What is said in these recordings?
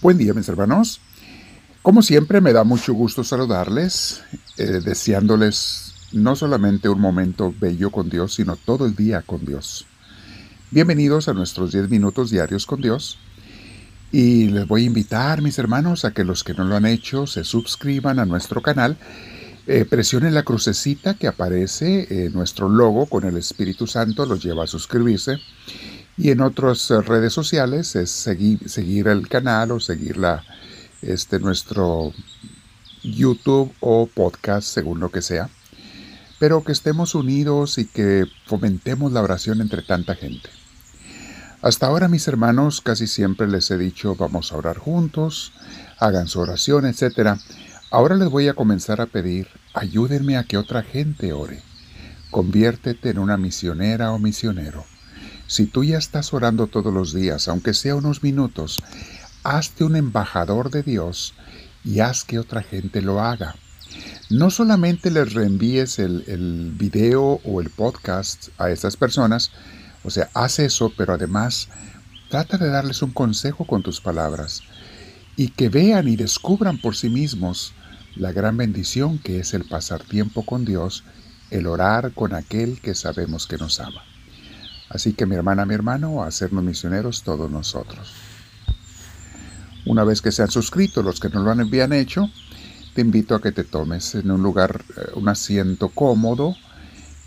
Buen día mis hermanos. Como siempre me da mucho gusto saludarles, eh, deseándoles no solamente un momento bello con Dios, sino todo el día con Dios. Bienvenidos a nuestros 10 minutos diarios con Dios. Y les voy a invitar, mis hermanos, a que los que no lo han hecho se suscriban a nuestro canal. Eh, presionen la crucecita que aparece, en nuestro logo con el Espíritu Santo los lleva a suscribirse. Y en otras eh, redes sociales es seguir, el canal o seguir este, nuestro YouTube o podcast, según lo que sea. Pero que estemos unidos y que fomentemos la oración entre tanta gente. Hasta ahora, mis hermanos, casi siempre les he dicho vamos a orar juntos, hagan su oración, etc. Ahora les voy a comenzar a pedir, ayúdenme a que otra gente ore. Conviértete en una misionera o misionero. Si tú ya estás orando todos los días, aunque sea unos minutos, hazte un embajador de Dios y haz que otra gente lo haga. No solamente les reenvíes el, video o el podcast a estas personas, o sea, haz eso, pero además trata de darles un consejo con tus palabras y que vean y descubran por sí mismos la gran bendición que es el pasar tiempo con Dios, el orar con aquel que sabemos que nos ama. Así que mi hermana, mi hermano, a hacernos misioneros todos nosotros. Una vez que se han suscrito, los que no lo habían hecho, te invito a que te tomes en un lugar, eh, un asiento cómodo.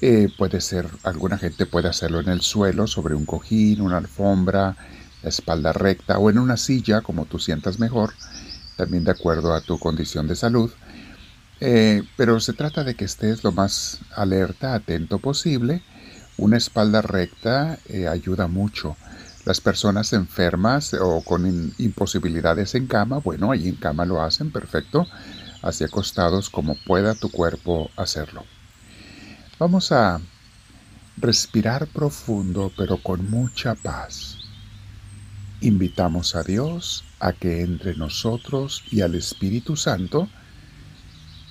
Eh, puede ser, alguna gente puede hacerlo en el suelo, sobre un cojín, una alfombra, la espalda recta o en una silla, como tú sientas mejor, también de acuerdo a tu condición de salud. Eh, pero se trata de que estés lo más alerta, atento posible una espalda recta eh, ayuda mucho. Las personas enfermas o con imposibilidades en cama, bueno, ahí en cama lo hacen, perfecto, hacia acostados como pueda tu cuerpo hacerlo. Vamos a respirar profundo pero con mucha paz. Invitamos a Dios a que entre nosotros y al Espíritu Santo,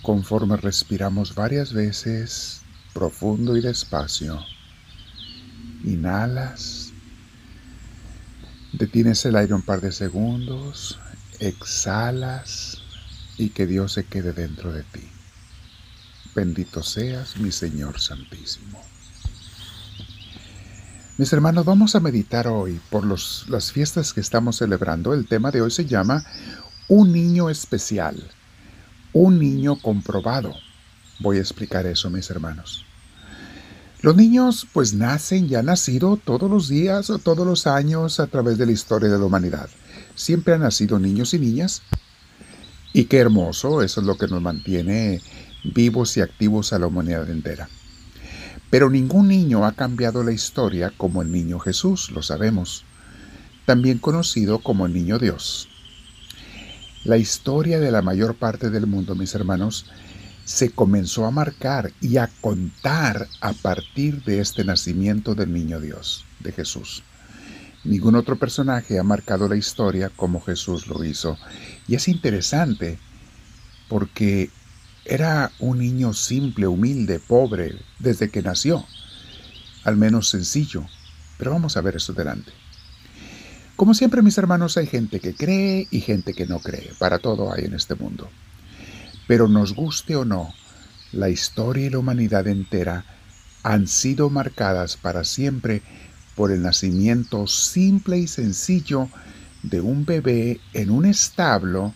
conforme respiramos varias veces, profundo y despacio, Inhalas. Detienes el aire un par de segundos. Exhalas y que Dios se quede dentro de ti. Bendito seas, mi Señor Santísimo. Mis hermanos, vamos a meditar hoy por las fiestas que estamos celebrando. El tema de hoy se llama Un niño especial, un niño comprobado. Voy a explicar eso, mis hermanos. Los niños pues nacen y han nacido todos los días o todos los años a través de la historia de la humanidad. Siempre han nacido niños y niñas. Y qué hermoso, eso es lo que nos mantiene vivos y activos a la humanidad entera. Pero ningún niño ha cambiado la historia como el niño Jesús, lo sabemos, también conocido como el niño Dios. La historia de la mayor parte del mundo, mis hermanos, se comenzó a marcar y a contar a partir de este nacimiento del niño Dios, de Jesús. Ningún otro personaje ha marcado la historia como Jesús lo hizo. Y es interesante porque era un niño simple, humilde, pobre, desde que nació. Al menos sencillo. Pero vamos a ver eso delante. Como siempre, mis hermanos, hay gente que cree y gente que no cree. Para todo hay en este mundo. Pero nos guste o no, la historia y la humanidad entera han sido marcadas para siempre por el nacimiento simple y sencillo de un bebé en un establo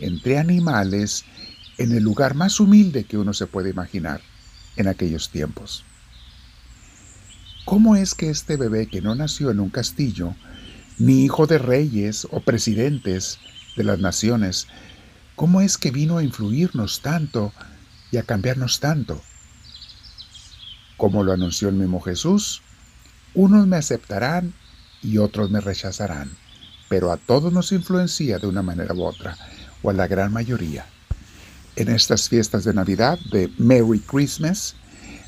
entre animales en el lugar más humilde que uno se puede imaginar en aquellos tiempos. ¿Cómo es que este bebé que no nació en un castillo, ni hijo de reyes o presidentes de las naciones, ¿Cómo es que vino a influirnos tanto y a cambiarnos tanto? Como lo anunció el mismo Jesús, unos me aceptarán y otros me rechazarán, pero a todos nos influencia de una manera u otra, o a la gran mayoría. En estas fiestas de Navidad de Merry Christmas,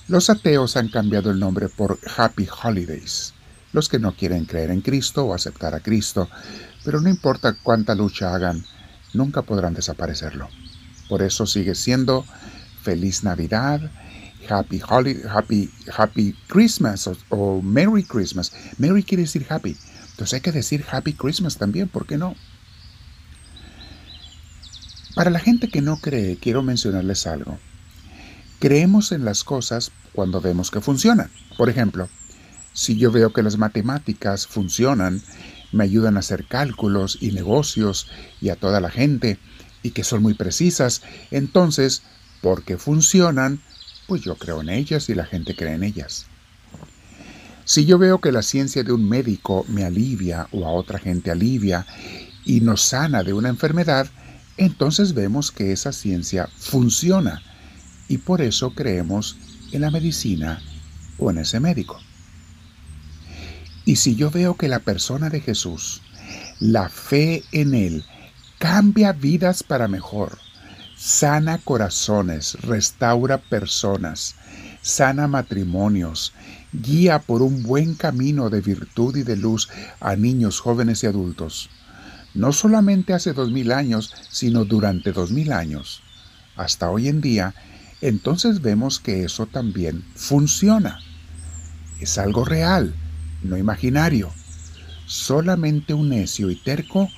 los ateos han cambiado el nombre por Happy Holidays, los que no quieren creer en Cristo o aceptar a Cristo, pero no importa cuánta lucha hagan, nunca podrán desaparecerlo. Por eso sigue siendo Feliz Navidad, Happy Happy, Happy Christmas o, Merry Christmas. Merry quiere decir happy. Entonces hay que decir Happy Christmas también, ¿por qué no? Para la gente que no cree, quiero mencionarles algo. Creemos en las cosas cuando vemos que funcionan. Por ejemplo, si yo veo que las matemáticas funcionan, me ayudan a hacer cálculos y negocios y a toda la gente, y que son muy precisas, entonces, porque funcionan, pues yo creo en ellas y la gente cree en ellas. Si yo veo que la ciencia de un médico me alivia o a otra gente alivia y nos sana de una enfermedad, entonces vemos que esa ciencia funciona y por eso creemos en la medicina o en ese médico. Y si yo veo que la persona de Jesús, la fe en Él, cambia vidas para mejor, sana corazones, restaura personas, sana matrimonios, guía por un buen camino de virtud y de luz a niños, jóvenes y adultos, no solamente hace dos mil años, sino durante dos mil años, hasta hoy en día, entonces vemos que eso también funciona. Es algo real, no imaginario. Solamente un necio y terco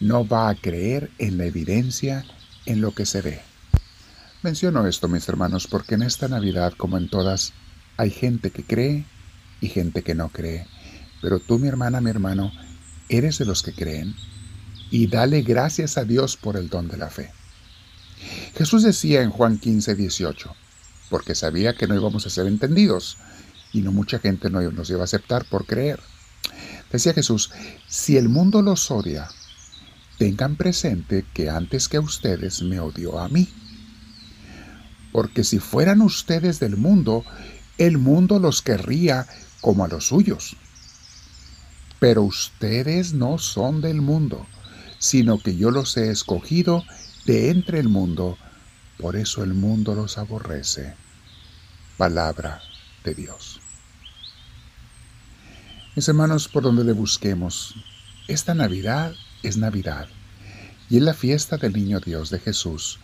no va a creer en la evidencia en lo que se ve. Menciono esto, mis hermanos, porque en esta Navidad, como en todas, hay gente que cree y gente que no cree. Pero tú, mi hermana, mi hermano, eres de los que creen y dale gracias a Dios por el don de la fe. Jesús decía en Juan 15, 18, porque sabía que no íbamos a ser entendidos y no mucha gente nos iba a aceptar por creer. Decía Jesús, si el mundo los odia, tengan presente que antes que ustedes me odió a mí. Porque si fueran ustedes del mundo, el mundo los querría como a los suyos. Pero ustedes no son del mundo, sino que yo los he escogido de entre el mundo, por eso el mundo los aborrece. Palabra de Dios. Mis hermanos, por donde le busquemos, esta Navidad es Navidad y es la fiesta del Niño Dios de Jesús.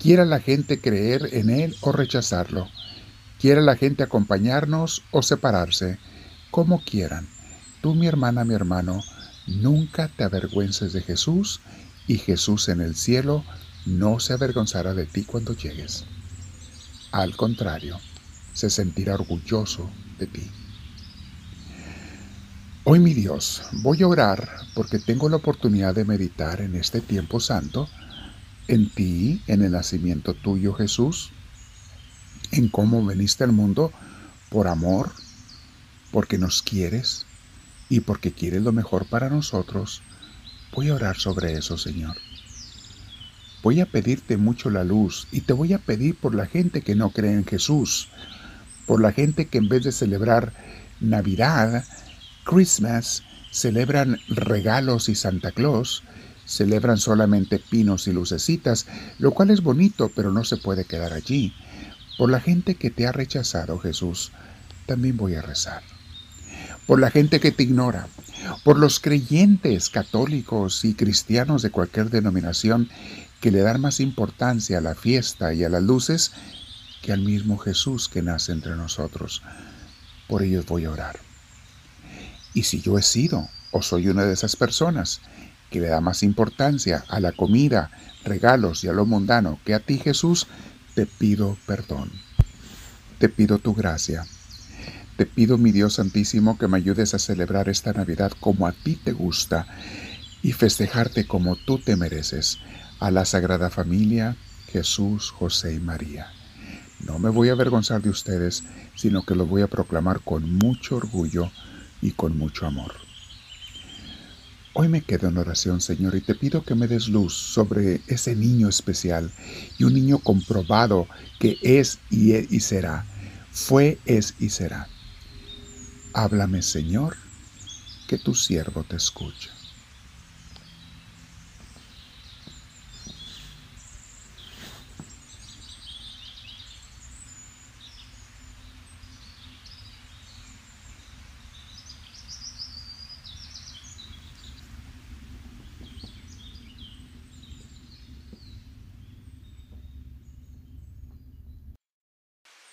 Quiera la gente creer en Él o rechazarlo. Quiera la gente acompañarnos o separarse, como quieran. Tú, mi hermana, mi hermano, nunca te avergüences de Jesús y Jesús en el cielo no se avergonzará de ti cuando llegues. Al contrario, se sentirá orgulloso de ti. Hoy mi Dios, voy a orar porque tengo la oportunidad de meditar en este tiempo santo, en ti, en el nacimiento tuyo Jesús, en cómo veniste al mundo por amor, porque nos quieres y porque quieres lo mejor para nosotros. Voy a orar sobre eso, Señor. Voy a pedirte mucho la luz y te voy a pedir por la gente que no cree en Jesús, por la gente que en vez de celebrar Navidad, Christmas celebran regalos y Santa Claus, celebran solamente pinos y lucecitas, lo cual es bonito, pero no se puede quedar allí. Por la gente que te ha rechazado, Jesús, también voy a rezar. Por la gente que te ignora, por los creyentes católicos y cristianos de cualquier denominación que le dan más importancia a la fiesta y a las luces que al mismo Jesús que nace entre nosotros. Por ellos voy a orar. Y si yo he sido o soy una de esas personas que le da más importancia a la comida, regalos y a lo mundano que a ti Jesús, te pido perdón. Te pido tu gracia. Te pido, mi Dios Santísimo, que me ayudes a celebrar esta Navidad como a ti te gusta y festejarte como tú te mereces, a la Sagrada Familia, Jesús, José y María. No me voy a avergonzar de ustedes, sino que lo voy a proclamar con mucho orgullo y con mucho amor. Hoy me quedo en oración, Señor, y te pido que me des luz sobre ese niño especial y un niño comprobado que es y, es y será, fue, es y será. Háblame, Señor, que tu siervo te escucha.